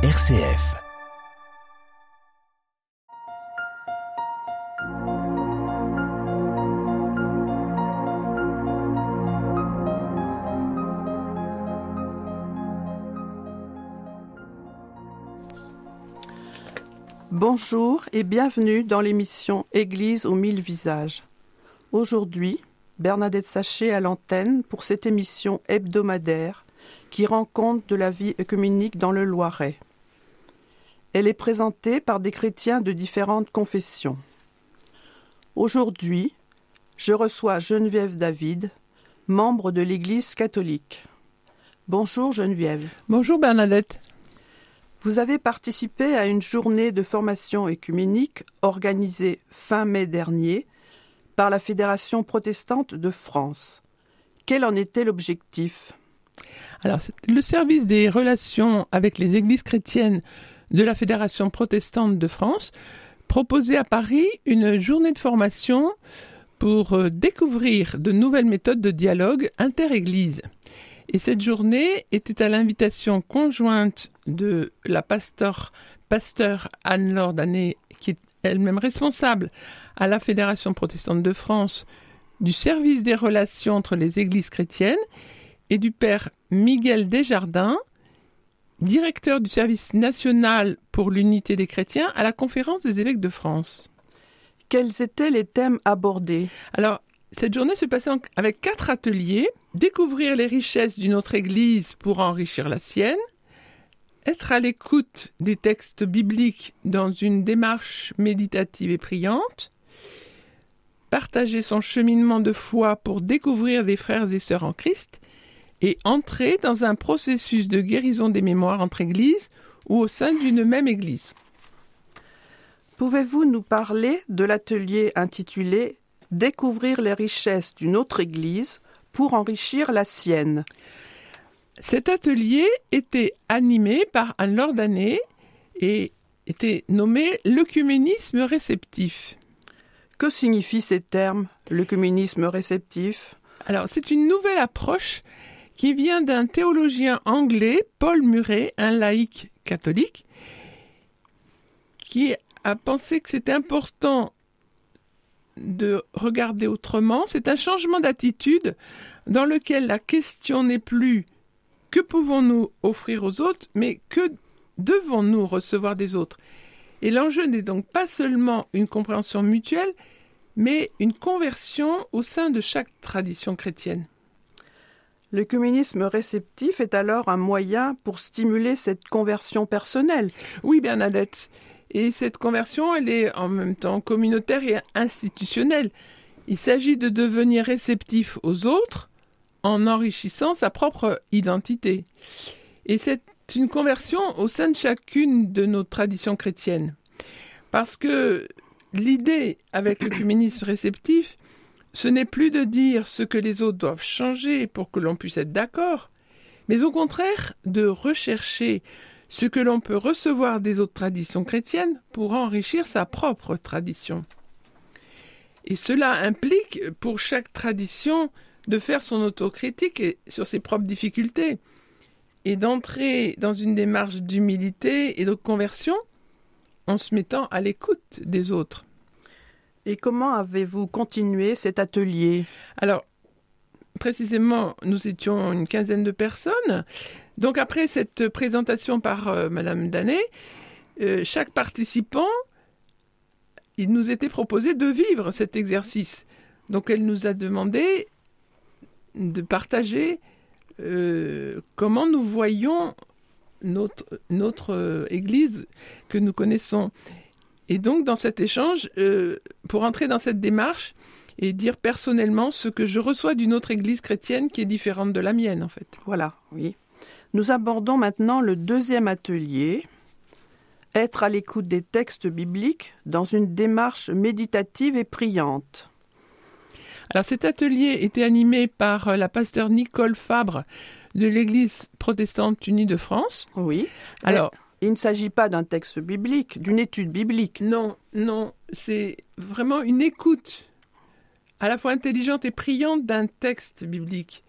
RCF. Bonjour et bienvenue dans l'émission Église aux mille visages. Aujourd'hui, Bernadette Sachet à l'antenne pour cette émission hebdomadaire qui rend compte de la vie œcuménique dans le Loiret. Elle est présentée par des chrétiens de différentes confessions. Aujourd'hui, je reçois Geneviève David, membre de l'Église catholique. Bonjour Geneviève. Bonjour Bernadette. Vous avez participé à une journée de formation œcuménique organisée fin mai dernier par la Fédération protestante de France. Quel en était l'objectif? Alors, le service des relations avec les églises chrétiennes de la Fédération protestante de France proposait à Paris une journée de formation pour euh, découvrir de nouvelles méthodes de dialogue inter-églises. Et cette journée était à l'invitation conjointe de la pasteur, pasteur Anne-Laure Danet, qui est elle-même responsable à la Fédération protestante de France du service des relations entre les églises chrétiennes, et du père Miguel Desjardins, directeur du service national pour l'unité des chrétiens à la conférence des évêques de France. Quels étaient les thèmes abordés? Alors, cette journée se passait avec quatre ateliers. Découvrir les richesses d'une autre Église pour enrichir la sienne. Être à l'écoute des textes bibliques dans une démarche méditative et priante. Partager son cheminement de foi pour découvrir des frères et sœurs en Christ. Et entrer dans un processus de guérison des mémoires entre Églises ou au sein d'une même Église. Pouvez-vous nous parler de l'atelier intitulé Découvrir les richesses d'une autre Église pour enrichir la sienne Cet atelier était animé par Anne-Laure Danet et était nommé l'œcuménisme réceptif. Que signifient ces termes, l'œcuménisme réceptif? Alors, c'est une nouvelle approche qui vient d'un théologien anglais, Paul Murray, un laïc catholique, qui a pensé que c'était important de regarder autrement. C'est un changement d'attitude dans lequel la question n'est plus que pouvons-nous offrir aux autres, mais que devons-nous recevoir des autres? Et l'enjeu n'est donc pas seulement une compréhension mutuelle, mais une conversion au sein de chaque tradition chrétienne. Le communisme réceptif est alors un moyen pour stimuler cette conversion personnelle. Oui, Bernadette. Et cette conversion, elle est en même temps communautaire et institutionnelle. Il s'agit de devenir réceptif aux autres en enrichissant sa propre identité. Et c'est une conversion au sein de chacune de nos traditions chrétiennes. Parce que l'idée avec le communisme réceptif, ce n'est plus de dire ce que les autres doivent changer pour que l'on puisse être d'accord, mais au contraire de rechercher ce que l'on peut recevoir des autres traditions chrétiennes pour enrichir sa propre tradition. Et cela implique pour chaque tradition de faire son autocritique sur ses propres difficultés et d'entrer dans une démarche d'humilité et de conversion en se mettant à l'écoute des autres. Et comment avez-vous continué cet atelier? Alors, précisément, nous étions une quinzaine de personnes. Donc après cette présentation par euh, Madame Danet, euh, chaque participant, il nous était proposé de vivre cet exercice. Donc elle nous a demandé de partager euh, comment nous voyons notre, notre Église que nous connaissons. Et donc dans cet échange, pour entrer dans cette démarche, et dire personnellement ce que je reçois d'une autre église chrétienne qui est différente de la mienne, en fait. Voilà, oui. Nous abordons maintenant le deuxième atelier, être à l'écoute des textes bibliques dans une démarche méditative et priante. Alors cet atelier était animé par euh, la pasteur Nicole Fabre de l'Église protestante unie de France. Oui. Alors, il ne s'agit pas d'un texte biblique, d'une étude biblique. Non, non, c'est vraiment une écoute à la fois intelligente et priante d'un texte biblique.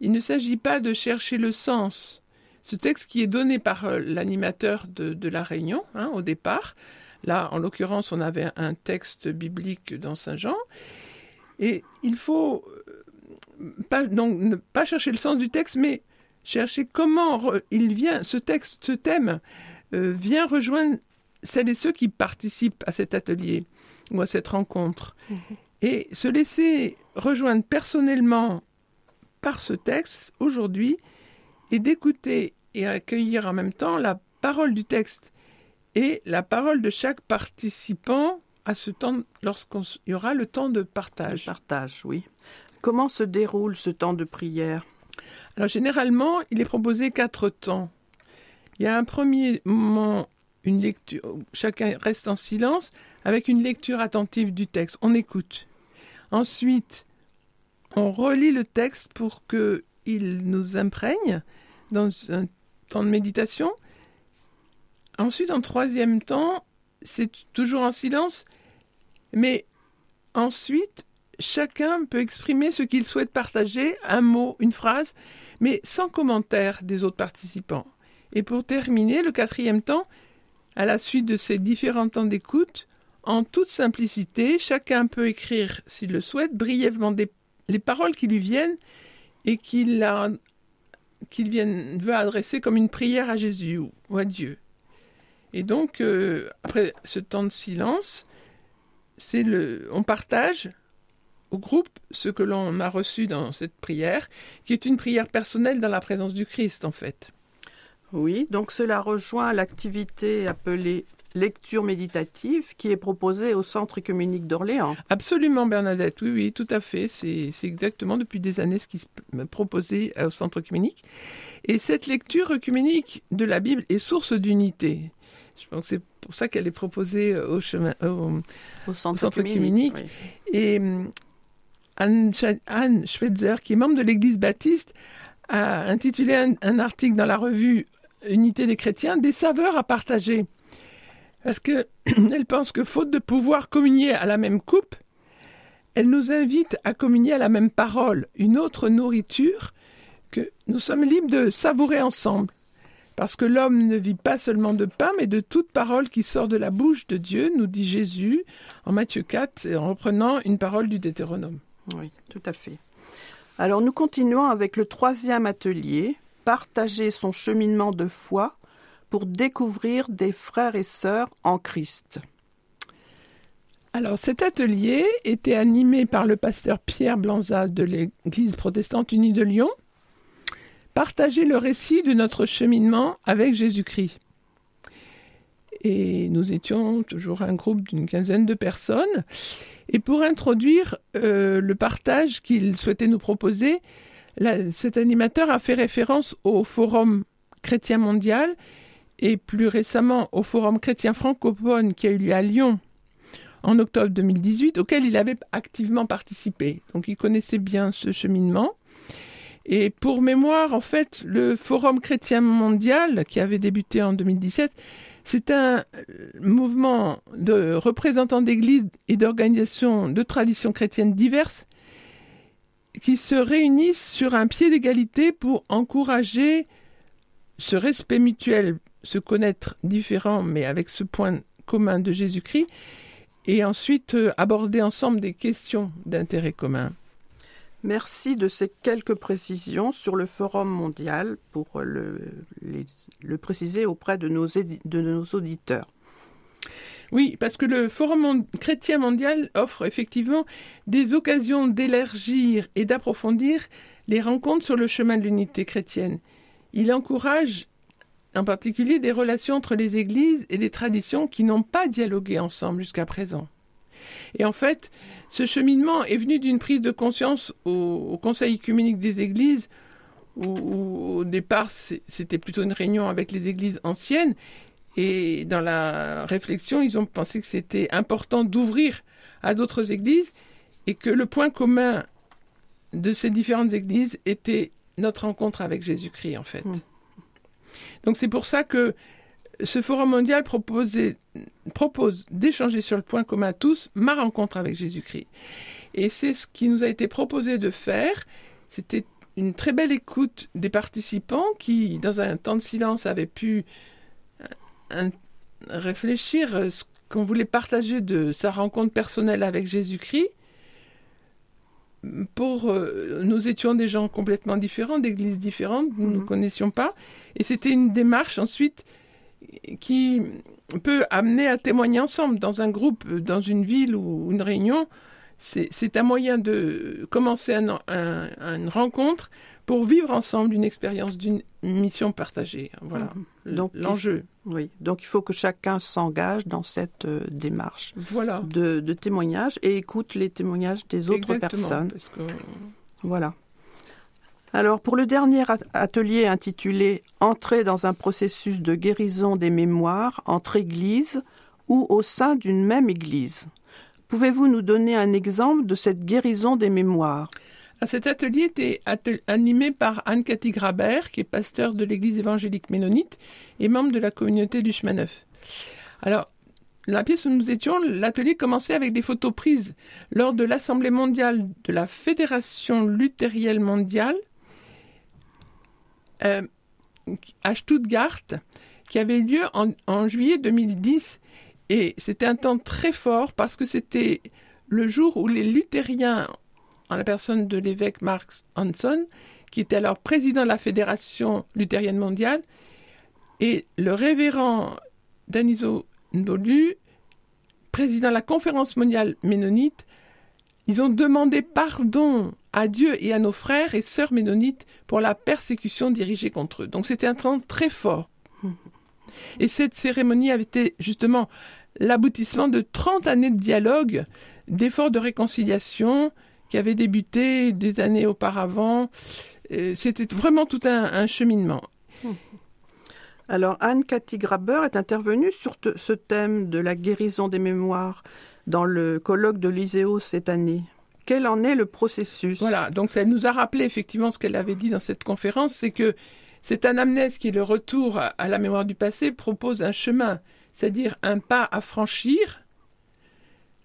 Il ne s'agit pas de chercher le sens, ce texte qui est donné par euh, l'animateur de, la réunion hein, au départ. Là, en l'occurrence, on avait un texte biblique dans Saint Jean. Et il faut euh, donc, ne pas chercher le sens du texte, mais chercher comment il vient, ce texte, ce thème, euh, vient rejoindre celles et ceux qui participent à cet atelier ou à cette rencontre. Mhm. Et se laisser rejoindre personnellement par ce texte aujourd'hui et d'écouter et accueillir en même temps la parole du texte et la parole de chaque participant à ce temps lorsqu'il y aura le temps de partage. partage, oui. Comment se déroule ce temps de prière? Alors généralement, il est proposé quatre temps. Il y a un premier moment, une lecture, chacun reste en silence avec une lecture attentive du texte. On écoute. Ensuite, on relit le texte pour qu'il nous imprègne dans un temps de méditation. Ensuite, en troisième temps, c'est toujours en silence, mais ensuite, chacun peut exprimer ce qu'il souhaite partager, un mot, une phrase, mais sans commentaire des autres participants. Et pour terminer, le quatrième temps, à la suite de ces différents temps d'écoute, en toute simplicité, chacun peut écrire, s'il le souhaite, brièvement les paroles qui lui viennent et qu'il veut adresser comme une prière à Jésus ou à Dieu. Et donc, euh, après ce temps de silence, c'est le, on partage au groupe ce que l'on a reçu dans cette prière, qui est une prière personnelle dans la présence du Christ, en fait. Oui, donc cela rejoint l'activité appelée lecture méditative qui est proposée au Centre œcuménique d'Orléans. Absolument, Bernadette, oui, oui, tout à fait. C'est exactement depuis des années ce qui se proposé au Centre œcuménique. Et cette lecture œcuménique de la Bible est source d'unité. Je pense que c'est pour ça qu'elle est proposée au, chemin, au, Centre, œcuménique. Et hum, Anne, Schweitzer, qui est membre de l'Église baptiste, a intitulé un, article dans la revue Unité des chrétiens, des saveurs à partager. Parce qu'elle pense que faute de pouvoir communier à la même coupe, elle nous invite à communier à la même parole, une autre nourriture que nous sommes libres de savourer ensemble. Parce que l'homme ne vit pas seulement de pain, mais de toute parole qui sort de la bouche de Dieu, nous dit Jésus en Matthieu 4, en reprenant une parole du Deutéronome. Oui, tout à fait. Alors nous continuons avec le troisième atelier, partager son cheminement de foi pour découvrir des frères et sœurs en Christ. Alors cet atelier était animé par le pasteur Pierre Blanza de l'Église protestante unie de Lyon. Partager le récit de notre cheminement avec Jésus-Christ. Et nous étions toujours un groupe d'une quinzaine de personnes. Et pour introduire euh, le partage qu'il souhaitait nous proposer, cet animateur a fait référence au Forum chrétien mondial et plus récemment au Forum chrétien francophone qui a eu lieu à Lyon en octobre 2018, auquel il avait activement participé. Donc il connaissait bien ce cheminement. Et pour mémoire, en fait, le Forum chrétien mondial, qui avait débuté en 2017, c'est un mouvement de représentants d'églises et d'organisations de traditions chrétiennes diverses qui se réunissent sur un pied d'égalité pour encourager ce respect mutuel se connaître différent, mais avec ce point commun de Jésus-Christ, et ensuite euh, aborder ensemble des questions d'intérêt commun. Merci de ces quelques précisions sur le Forum mondial pour le, préciser auprès de nos, de nos auditeurs. Oui, parce que le Forum chrétien mondial offre effectivement des occasions d'élargir et d'approfondir les rencontres sur le chemin de l'unité chrétienne. Il encourage en particulier des relations entre les églises et les traditions qui n'ont pas dialogué ensemble jusqu'à présent. Et en fait, ce cheminement est venu d'une prise de conscience au, Conseil œcuménique des églises, où, au départ c'était plutôt une réunion avec les églises anciennes, et dans la réflexion, ils ont pensé que c'était important d'ouvrir à d'autres églises, et que le point commun de ces différentes églises était notre rencontre avec Jésus-Christ, en fait. Mmh. Donc c'est pour ça que ce forum mondial propose d'échanger sur le point commun à tous ma rencontre avec Jésus-Christ. Et c'est ce qui nous a été proposé de faire. C'était une très belle écoute des participants qui, dans un temps de silence, avaient pu euh, réfléchir euh, ce qu'on voulait partager de sa rencontre personnelle avec Jésus-Christ. Pour euh, nous étions des gens complètement différents, d'églises différentes, nous ne nous mhm. connaissions pas, et c'était une démarche ensuite qui peut amener à témoigner ensemble dans un groupe, dans une ville ou une réunion c'est un moyen de commencer une rencontre pour vivre ensemble une expérience d'une mission partagée. Voilà mhm. l'enjeu. Oui, donc il faut que chacun s'engage dans cette euh, démarche voilà. de, témoignage et écoute les témoignages des autres personnes. Voilà. Alors pour le dernier atelier intitulé Entrer dans un processus de guérison des mémoires entre églises ou au sein d'une même église. Pouvez-vous nous donner un exemple de cette guérison des mémoires? Ah, cet atelier était animé par Anne-Cathy Grabert, qui est pasteur de l'église évangélique ménonite et membre de la communauté du chemin neuf. Alors, la pièce où nous étions, l'atelier commençait avec des photos prises lors de l'Assemblée mondiale de la Fédération luthérienne mondiale euh, à Stuttgart, qui avait lieu en, juillet 2010 et c'était un temps très fort parce que c'était le jour où les luthériens, en la personne de l'évêque Mark Hanson, qui était alors président de la Fédération luthérienne mondiale, et le révérend Daniso Ndolu, président de la conférence mondiale ménonite, ils ont demandé pardon à Dieu et à nos frères et sœurs ménonites pour la persécution dirigée contre eux. Donc c'était un temps très fort. Et cette cérémonie avait été justement l'aboutissement de 30 années de dialogue, d'efforts de réconciliation qui avaient débuté des années auparavant. Euh, c'était vraiment tout un, cheminement. Alors Anne-Cathy Graber est intervenue sur ce thème de la guérison des mémoires dans le colloque de l'ISEO cette année. Quel en est le processus? Voilà, donc ça nous a rappelé effectivement ce qu'elle avait dit dans cette conférence, c'est que cette anamnèse qui est le retour à la mémoire du passé propose un chemin c'est-à-dire un pas à franchir,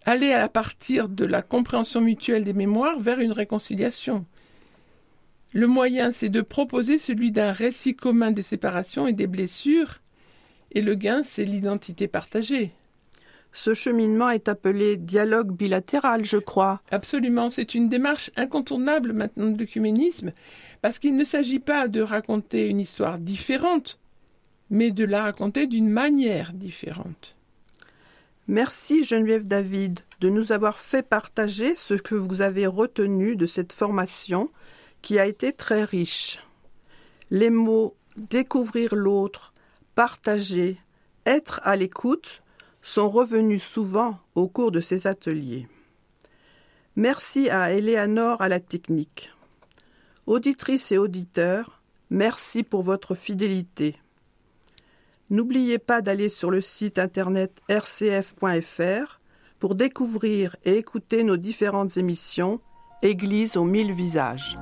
aller à partir de la compréhension mutuelle des mémoires vers une réconciliation. Le moyen, c'est de proposer celui d'un récit commun des séparations et des blessures, et le gain, c'est l'identité partagée. Ce cheminement est appelé dialogue bilatéral, je crois. Absolument, c'est une démarche incontournable maintenant de l'œcuménisme, parce qu'il ne s'agit pas de raconter une histoire différente, mais de la raconter d'une manière différente. Merci Geneviève David de nous avoir fait partager ce que vous avez retenu de cette formation qui a été très riche. Les mots découvrir l'autre, partager, être à l'écoute sont revenus souvent au cours de ces ateliers. Merci à Eleanor à la technique. Auditrices et auditeurs, merci pour votre fidélité. N'oubliez pas d'aller sur le site internet rcf.fr pour découvrir et écouter nos différentes émissions Église aux mille visages.